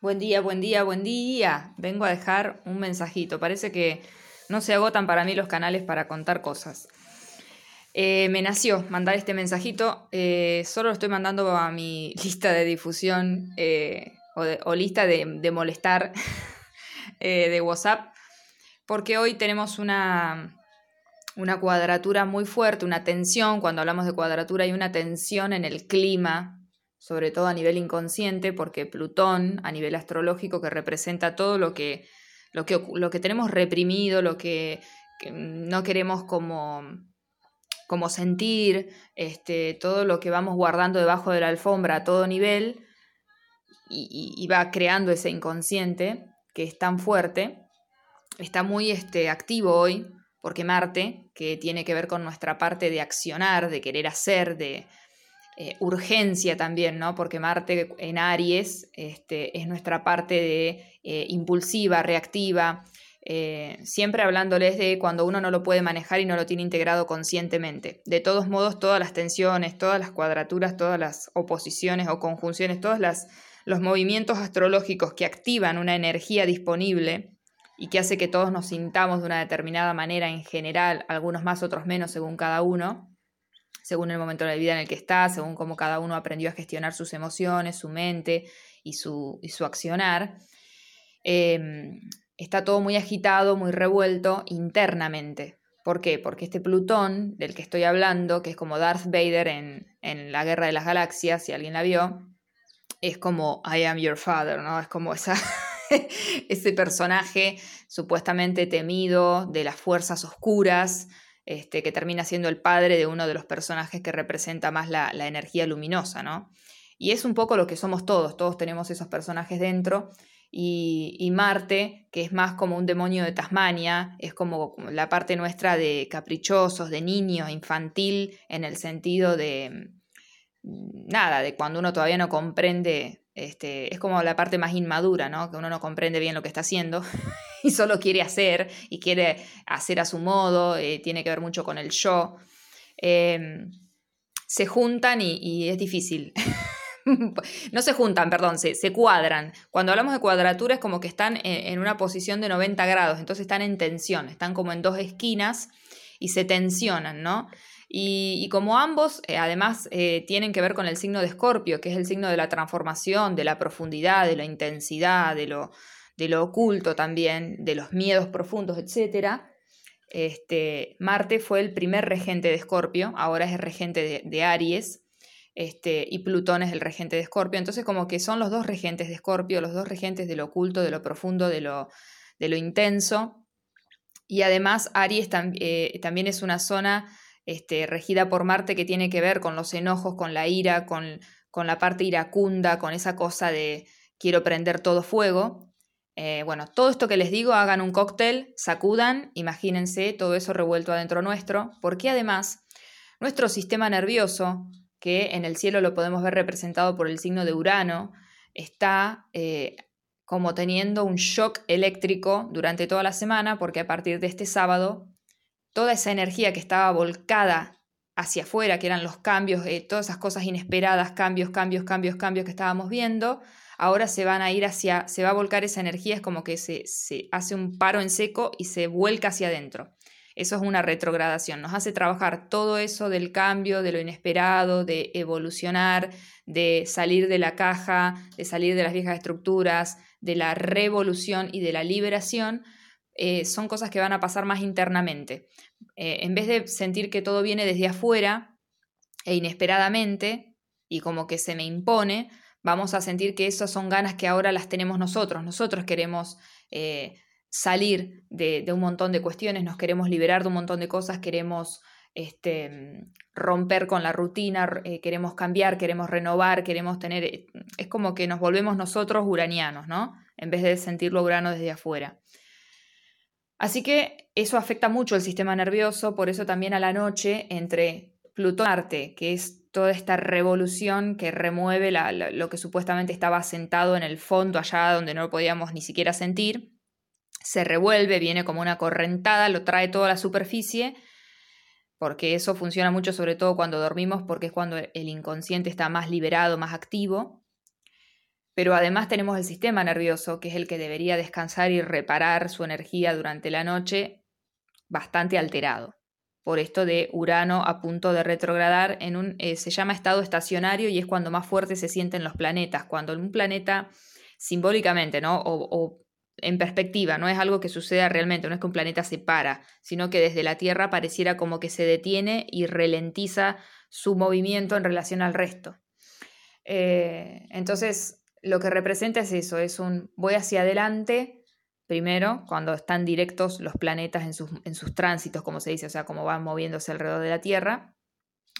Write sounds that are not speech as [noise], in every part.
Buen día, buen día, buen día. Vengo a dejar un mensajito. Parece que no se agotan para mí los canales para contar cosas. Eh, me nació mandar este mensajito. Eh, solo lo estoy mandando a mi [laughs] lista de difusión eh, o, lista de, molestar [laughs] de WhatsApp. Porque hoy tenemos una, una cuadratura muy fuerte, una tensión. Cuando hablamos de cuadratura hay una tensión en el clima sobre todo a nivel inconsciente, porque Plutón, a nivel astrológico, que representa todo lo que, lo que, lo que tenemos reprimido, lo que, no queremos como, como sentir, este, todo lo que vamos guardando debajo de la alfombra a todo nivel, y, va creando ese inconsciente que es tan fuerte, está muy este, activo hoy, porque Marte, que tiene que ver con nuestra parte de accionar, de querer hacer, de, eh, urgencia también, ¿no? Porque Marte en Aries este, es nuestra parte de eh, impulsiva, reactiva, eh, siempre hablándoles de cuando uno no lo puede manejar y no lo tiene integrado conscientemente. De todos modos, todas las tensiones, todas las cuadraturas, todas las oposiciones o conjunciones, todos los movimientos astrológicos que activan una energía disponible y que hace que todos nos sintamos de una determinada manera en general, algunos más, otros menos, según cada uno, según el momento de la vida en el que está, según cómo cada uno aprendió a gestionar sus emociones, su mente y su, su accionar. Em, está todo muy agitado, muy revuelto internamente. ¿Por qué? Porque este Plutón del que estoy hablando, que es como Darth Vader en, en la Guerra de las Galaxias, si alguien la vio, es como I am your father, ¿no? Es como esa, [laughs] ese personaje supuestamente temido de las fuerzas oscuras, este, que termina siendo el padre de uno de los personajes que representa más la, energía luminosa, ¿no? Y es un poco lo que somos todos, todos tenemos esos personajes dentro. Y, Marte, que es más como un demonio de Tasmania, es como la parte nuestra de caprichosos, de niños, infantil, en el sentido de, nada, de cuando uno todavía no comprende, este, es como la parte más inmadura, ¿no? Que uno no comprende bien lo que está haciendo [laughs] y solo quiere hacer y quiere hacer a su modo, eh, tiene que ver mucho con el yo. Em, se juntan y, es difícil. [laughs] no se juntan, perdón, se, se, cuadran. Cuando hablamos de cuadratura es como que están en, una posición de 90 grados, entonces están en tensión, están como en dos esquinas y se tensionan, ¿no? Y, como ambos, eh, además, eh, tienen que ver con el signo de Escorpio, que es el signo de la transformación, de la profundidad, de la intensidad, de lo, oculto también, de los miedos profundos, etc. Este, Marte fue el primer regente de Escorpio, ahora es el regente de, Aries, este, y Plutón es el regente de Escorpio. Entonces, como que son los dos regentes de Escorpio, los dos regentes de lo oculto, de lo profundo, de lo, de lo intenso. Y además, Aries eh, también es una zona este, regida por Marte que tiene que ver con los enojos, con la ira, con, con la parte iracunda, con esa cosa de quiero prender todo fuego. Eh, bueno, todo esto que les digo, hagan un cóctel, sacudan, imagínense todo eso revuelto adentro nuestro, porque además nuestro sistema nervioso, que en el cielo lo podemos ver representado por el signo de Urano, está eh, como teniendo un shock eléctrico durante toda la semana, porque a partir de este sábado, toda esa energía que estaba volcada hacia afuera, que eran los cambios, eh, todas esas cosas inesperadas, cambios, cambios, cambios, cambios que estábamos viendo, ahora se van a ir hacia, se va a volcar esa energía, es como que se, se hace un paro en seco y se vuelca hacia adentro. Eso es una retrogradación, nos hace trabajar todo eso del cambio, de lo inesperado, de evolucionar, de salir de la caja, de salir de las viejas estructuras, de la revolución y de la liberación, eh, son cosas que van a pasar más internamente. Eh, en vez de sentir que todo viene desde afuera e inesperadamente y como que se me impone, vamos a sentir que esas son ganas que ahora las tenemos nosotros. Nosotros queremos eh, salir de, un montón de cuestiones, nos queremos liberar de un montón de cosas, queremos este, romper con la rutina, queremos cambiar, queremos renovar, queremos tener... Es como que nos volvemos nosotros uranianos, ¿no? En vez de sentirlo urano desde afuera. Así que eso afecta mucho el sistema nervioso, por eso también a la noche entre Plutón y Marte, que es toda esta revolución que remueve lo que supuestamente estaba sentado en el fondo, allá donde no lo podíamos ni siquiera sentir, se revuelve, viene como una correntada, lo trae toda la superficie, porque eso funciona mucho sobre todo cuando dormimos, porque es cuando el inconsciente está más liberado, más activo. Pero además tenemos el sistema nervioso, que es el que debería descansar y reparar su energía durante la noche, bastante alterado. Por esto de Urano a punto de retrogradar en un, eh, se llama estado estacionario y es cuando más fuerte se sienten los planetas, cuando un planeta simbólicamente, ¿no? O, en perspectiva, no es algo que suceda realmente, no es que un planeta se para, sino que desde la Tierra pareciera como que se detiene y ralentiza su movimiento en relación al resto. Eh, entonces, lo que representa es eso, es un voy hacia adelante, primero, cuando están directos los planetas en sus, en sus tránsitos, como se dice, o sea, como van moviéndose alrededor de la Tierra,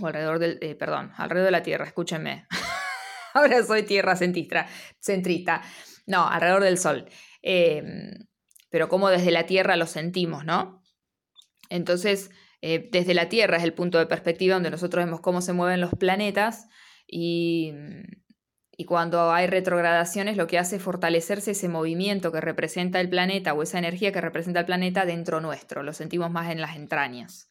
o alrededor del, eh, perdón, alrededor de la Tierra, escúchenme. [laughs] Ahora soy tierra centrista, centrista. No, alrededor del Sol. Em, pero como desde la Tierra lo sentimos, ¿no? Entonces, eh, desde la Tierra es el punto de perspectiva donde nosotros vemos cómo se mueven los planetas y, y cuando hay retrogradaciones lo que hace es fortalecerse ese movimiento que representa el planeta o esa energía que representa el planeta dentro nuestro, lo sentimos más en las entrañas.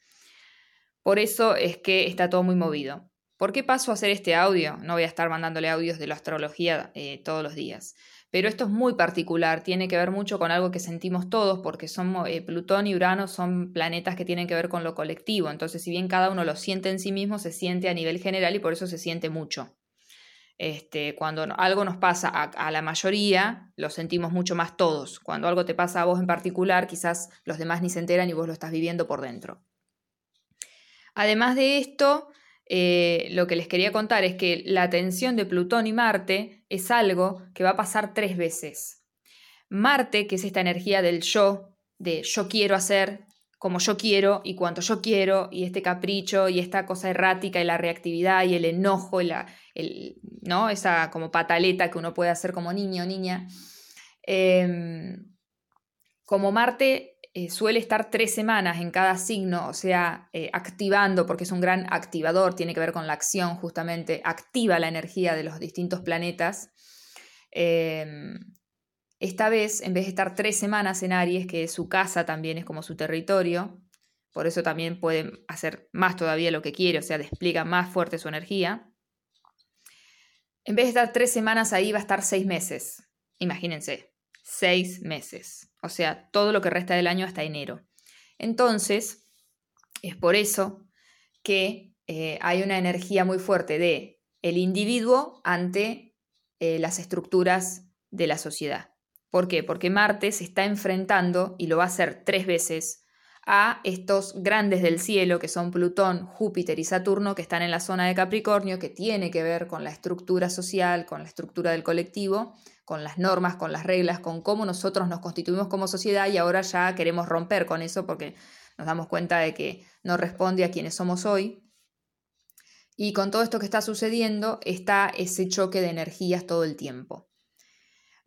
Por eso es que está todo muy movido. ¿Por qué paso a hacer este audio? No voy a estar mandándole audios de la astrología eh, todos los días. Pero esto es muy particular, tiene que ver mucho con algo que sentimos todos, porque son, eh, Plutón y Urano son planetas que tienen que ver con lo colectivo. Entonces, si bien cada uno lo siente en sí mismo, se siente a nivel general y por eso se siente mucho. Este, cuando algo nos pasa a, la mayoría, lo sentimos mucho más todos. Cuando algo te pasa a vos en particular, quizás los demás ni se enteran y vos lo estás viviendo por dentro. Además de esto, eh, lo que les quería contar es que la tensión de Plutón y Marte es algo que va a pasar tres veces. Marte, que es esta energía del yo, de yo quiero hacer como yo quiero y cuanto yo quiero, y este capricho y esta cosa errática y la reactividad y el enojo y la, ¿no? esa como pataleta que uno puede hacer como niño o niña. Em, como Marte eh, suele estar tres semanas en cada signo, o sea, eh, activando, porque es un gran activador, tiene que ver con la acción justamente, activa la energía de los distintos planetas. Esta vez, en vez de estar tres semanas en Aries, que su casa también, es como su territorio, por eso también puede hacer más todavía lo que quiere, o sea, despliega más fuerte su energía. En vez de estar tres semanas ahí, va a estar seis meses. Imagínense, seis meses o sea, todo lo que resta del año hasta enero. Entonces, es por eso que eh, hay una energía muy fuerte de el individuo ante eh, las estructuras de la sociedad. ¿Por qué? Porque Marte se está enfrentando, y lo va a hacer tres veces, a estos grandes del cielo, que son Plutón, Júpiter y Saturno, que están en la zona de Capricornio, que tiene que ver con la estructura social, con la estructura del colectivo, con las normas, con las reglas, con cómo nosotros nos constituimos como sociedad y ahora ya queremos romper con eso porque nos damos cuenta de que no responde a quienes somos hoy. Y con todo esto que está sucediendo está ese choque de energías todo el tiempo.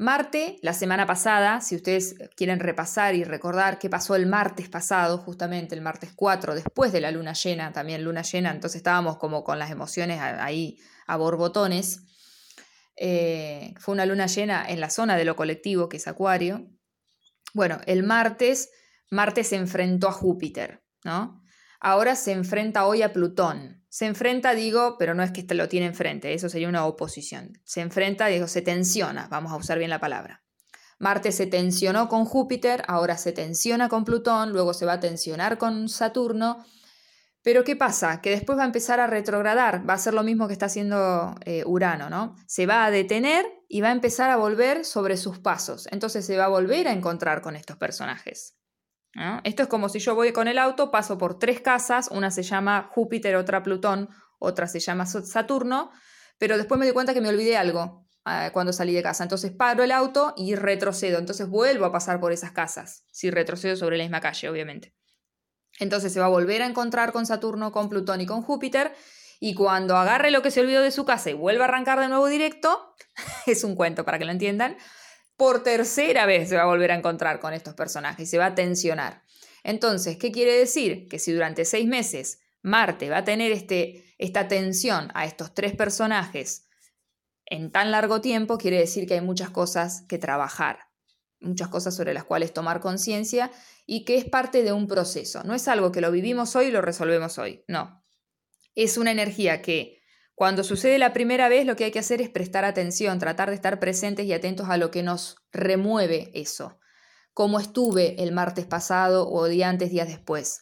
Marte, la semana pasada, si ustedes quieren repasar y recordar qué pasó el martes pasado, justamente el martes 4, después de la luna llena, también luna llena, entonces estábamos como con las emociones ahí a borbotones. Eh, fue una luna llena en la zona de lo colectivo, que es Acuario. Bueno, el martes, Marte se enfrentó a Júpiter, ¿no? Ahora se enfrenta hoy a Plutón. Se enfrenta, digo, pero no es que lo tiene enfrente, eso sería una oposición. Se enfrenta, digo, se tensiona, vamos a usar bien la palabra. Marte se tensionó con Júpiter, ahora se tensiona con Plutón, luego se va a tensionar con Saturno pero ¿qué pasa? Que después va a empezar a retrogradar, va a ser lo mismo que está haciendo eh, Urano, ¿no? Se va a detener y va a empezar a volver sobre sus pasos. Entonces se va a volver a encontrar con estos personajes. Esto es como si yo voy con el auto, paso por tres casas, una se llama Júpiter, otra Plutón, otra se llama Saturno, pero después me doy cuenta que me olvidé algo ah, cuando salí de casa. Entonces paro el auto y retrocedo. Entonces vuelvo a pasar por esas casas, si retrocedo sobre la misma calle, obviamente. Entonces se va a volver a encontrar con Saturno, con Plutón y con Júpiter. Y cuando agarre lo que se olvidó de su casa y vuelva a arrancar de nuevo directo, [laughs] es un cuento para que lo entiendan, por tercera vez se va a volver a encontrar con estos personajes y se va a tensionar. Entonces, ¿qué quiere decir? Que si durante seis meses Marte va a tener este, esta tensión a estos tres personajes en tan largo tiempo, quiere decir que hay muchas cosas que trabajar, muchas cosas sobre las cuales tomar conciencia y que es parte de un proceso. No es algo que lo vivimos hoy y lo resolvemos hoy, no. Es una energía que Cuando sucede la primera vez, lo que hay que hacer es prestar atención, tratar de estar presentes y atentos a lo que nos remueve eso. Cómo estuve el martes pasado o día antes, días después.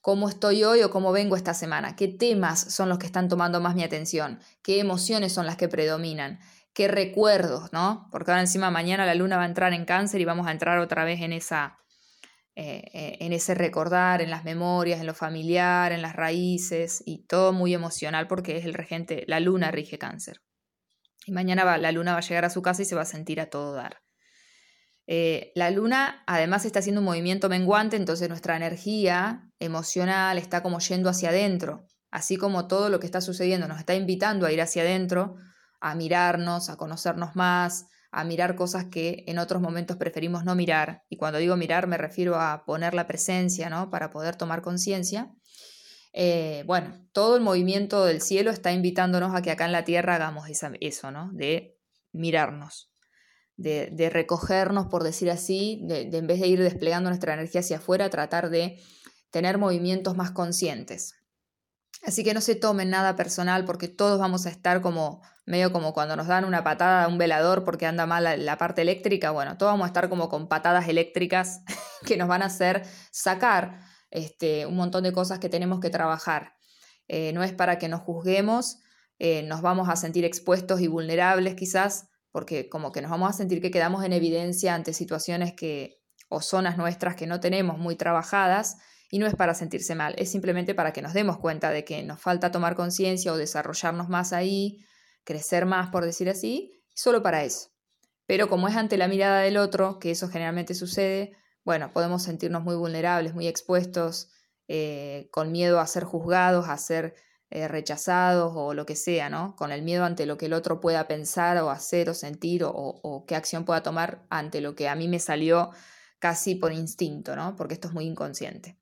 Cómo estoy hoy o cómo vengo esta semana. Qué temas son los que están tomando más mi atención. Qué emociones son las que predominan. Qué recuerdos, ¿no? Porque ahora encima mañana la luna va a entrar en cáncer y vamos a entrar otra vez en esa eh, eh, en ese recordar, en las memorias, en lo familiar, en las raíces y todo muy emocional porque es el regente, la luna rige cáncer. Y mañana va, la luna va a llegar a su casa y se va a sentir a todo dar. Eh, la luna además está haciendo un movimiento menguante, entonces nuestra energía emocional está como yendo hacia adentro, así como todo lo que está sucediendo nos está invitando a ir hacia adentro, a mirarnos, a conocernos más, a mirar cosas que en otros momentos preferimos no mirar. Y cuando digo mirar me refiero a poner la presencia, ¿no? Para poder tomar conciencia. Eh, bueno, todo el movimiento del cielo está invitándonos a que acá en la tierra hagamos eso, ¿no? De mirarnos, de, recogernos, por decir así, de, de en vez de ir desplegando nuestra energía hacia afuera, tratar de tener movimientos más conscientes. Así que no se tomen nada personal porque todos vamos a estar como medio como cuando nos dan una patada a un velador porque anda mal la, parte eléctrica. Bueno, todos vamos a estar como con patadas eléctricas [laughs] que nos van a hacer sacar este, un montón de cosas que tenemos que trabajar. Eh, no es para que nos juzguemos, eh, nos vamos a sentir expuestos y vulnerables quizás, porque como que nos vamos a sentir que quedamos en evidencia ante situaciones que o zonas nuestras que no tenemos muy trabajadas y no es para sentirse mal, es simplemente para que nos demos cuenta de que nos falta tomar conciencia o desarrollarnos más ahí, crecer más, por decir así, solo para eso. Pero como es ante la mirada del otro, que eso generalmente sucede, bueno, podemos sentirnos muy vulnerables, muy expuestos, eh, con miedo a ser juzgados, a ser eh, rechazados o lo que sea, ¿no? Con el miedo ante lo que el otro pueda pensar o hacer o sentir o, o qué acción pueda tomar ante lo que a mí me salió casi por instinto, ¿no? Porque esto es muy inconsciente.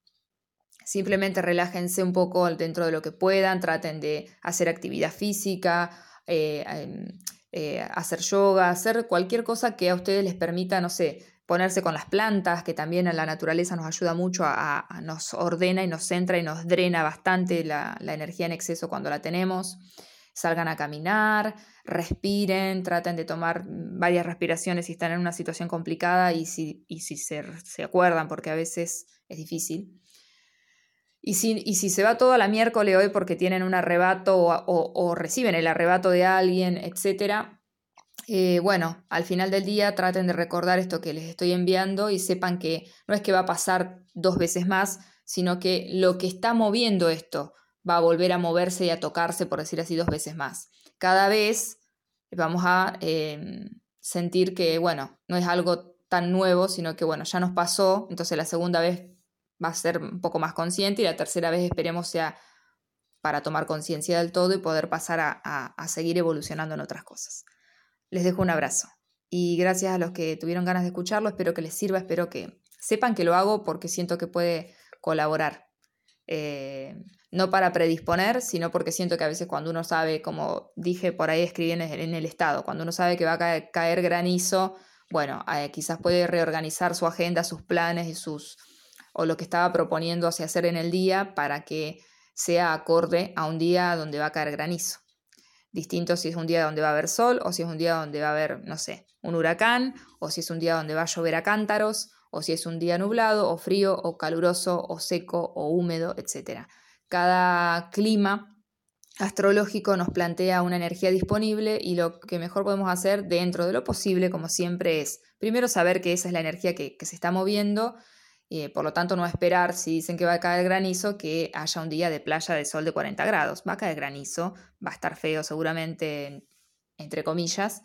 Simplemente relájense un poco dentro de lo que puedan, traten de hacer actividad física, eh, em, eh, hacer yoga, hacer cualquier cosa que a ustedes les permita, no sé, ponerse con las plantas, que también en la naturaleza nos ayuda mucho, a, nos ordena y nos centra y nos drena bastante la, energía en exceso cuando la tenemos. Salgan a caminar, respiren, traten de tomar varias respiraciones si están en una situación complicada y si, y si se, se acuerdan, porque a veces es difícil. Y si, si se va todo la miércoles hoy porque tienen un arrebato o, reciben el arrebato de alguien, etc., eh, bueno, al final del día traten de recordar esto que les estoy enviando y sepan que no es que va a pasar dos veces más, sino que lo que está moviendo esto va a volver a moverse y a tocarse, por decir así, dos veces más. Cada vez vamos a em, sentir que, bueno, no es algo tan nuevo, sino que, bueno, ya nos pasó, entonces la segunda vez va a ser un poco más consciente y la tercera vez esperemos sea para tomar conciencia del todo y poder pasar a, seguir evolucionando en otras cosas. Les dejo un abrazo y gracias a los que tuvieron ganas de escucharlo, espero que les sirva, espero que sepan que lo hago porque siento que puede colaborar. Eh, no para predisponer, sino porque siento que a veces cuando uno sabe, como dije por ahí escribí en el, estado, cuando uno sabe que va a caer, granizo, bueno, eh, quizás puede reorganizar su agenda, sus planes y sus, o lo que estaba proponiendo hacer en el día para que sea acorde a un día donde va a caer granizo. Distinto si es un día donde va a haber sol o si es un día donde va a haber, no sé, un huracán o si es un día donde va a llover a cántaros o si es un día nublado o frío o caluroso o seco o húmedo, etc. Cada clima astrológico nos plantea una energía disponible y lo que mejor podemos hacer dentro de lo posible, como siempre, es primero saber que esa es la energía que se está moviendo eh, por lo tanto, no esperar, si dicen que va a caer granizo, que haya un día de playa de sol de 40 grados. Va a caer granizo, va a estar feo seguramente, entre comillas.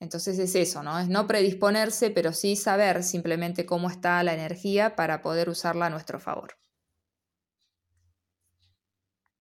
Entonces es eso, ¿no? Es no predisponerse, pero sí saber simplemente cómo está la energía para poder usarla a nuestro favor.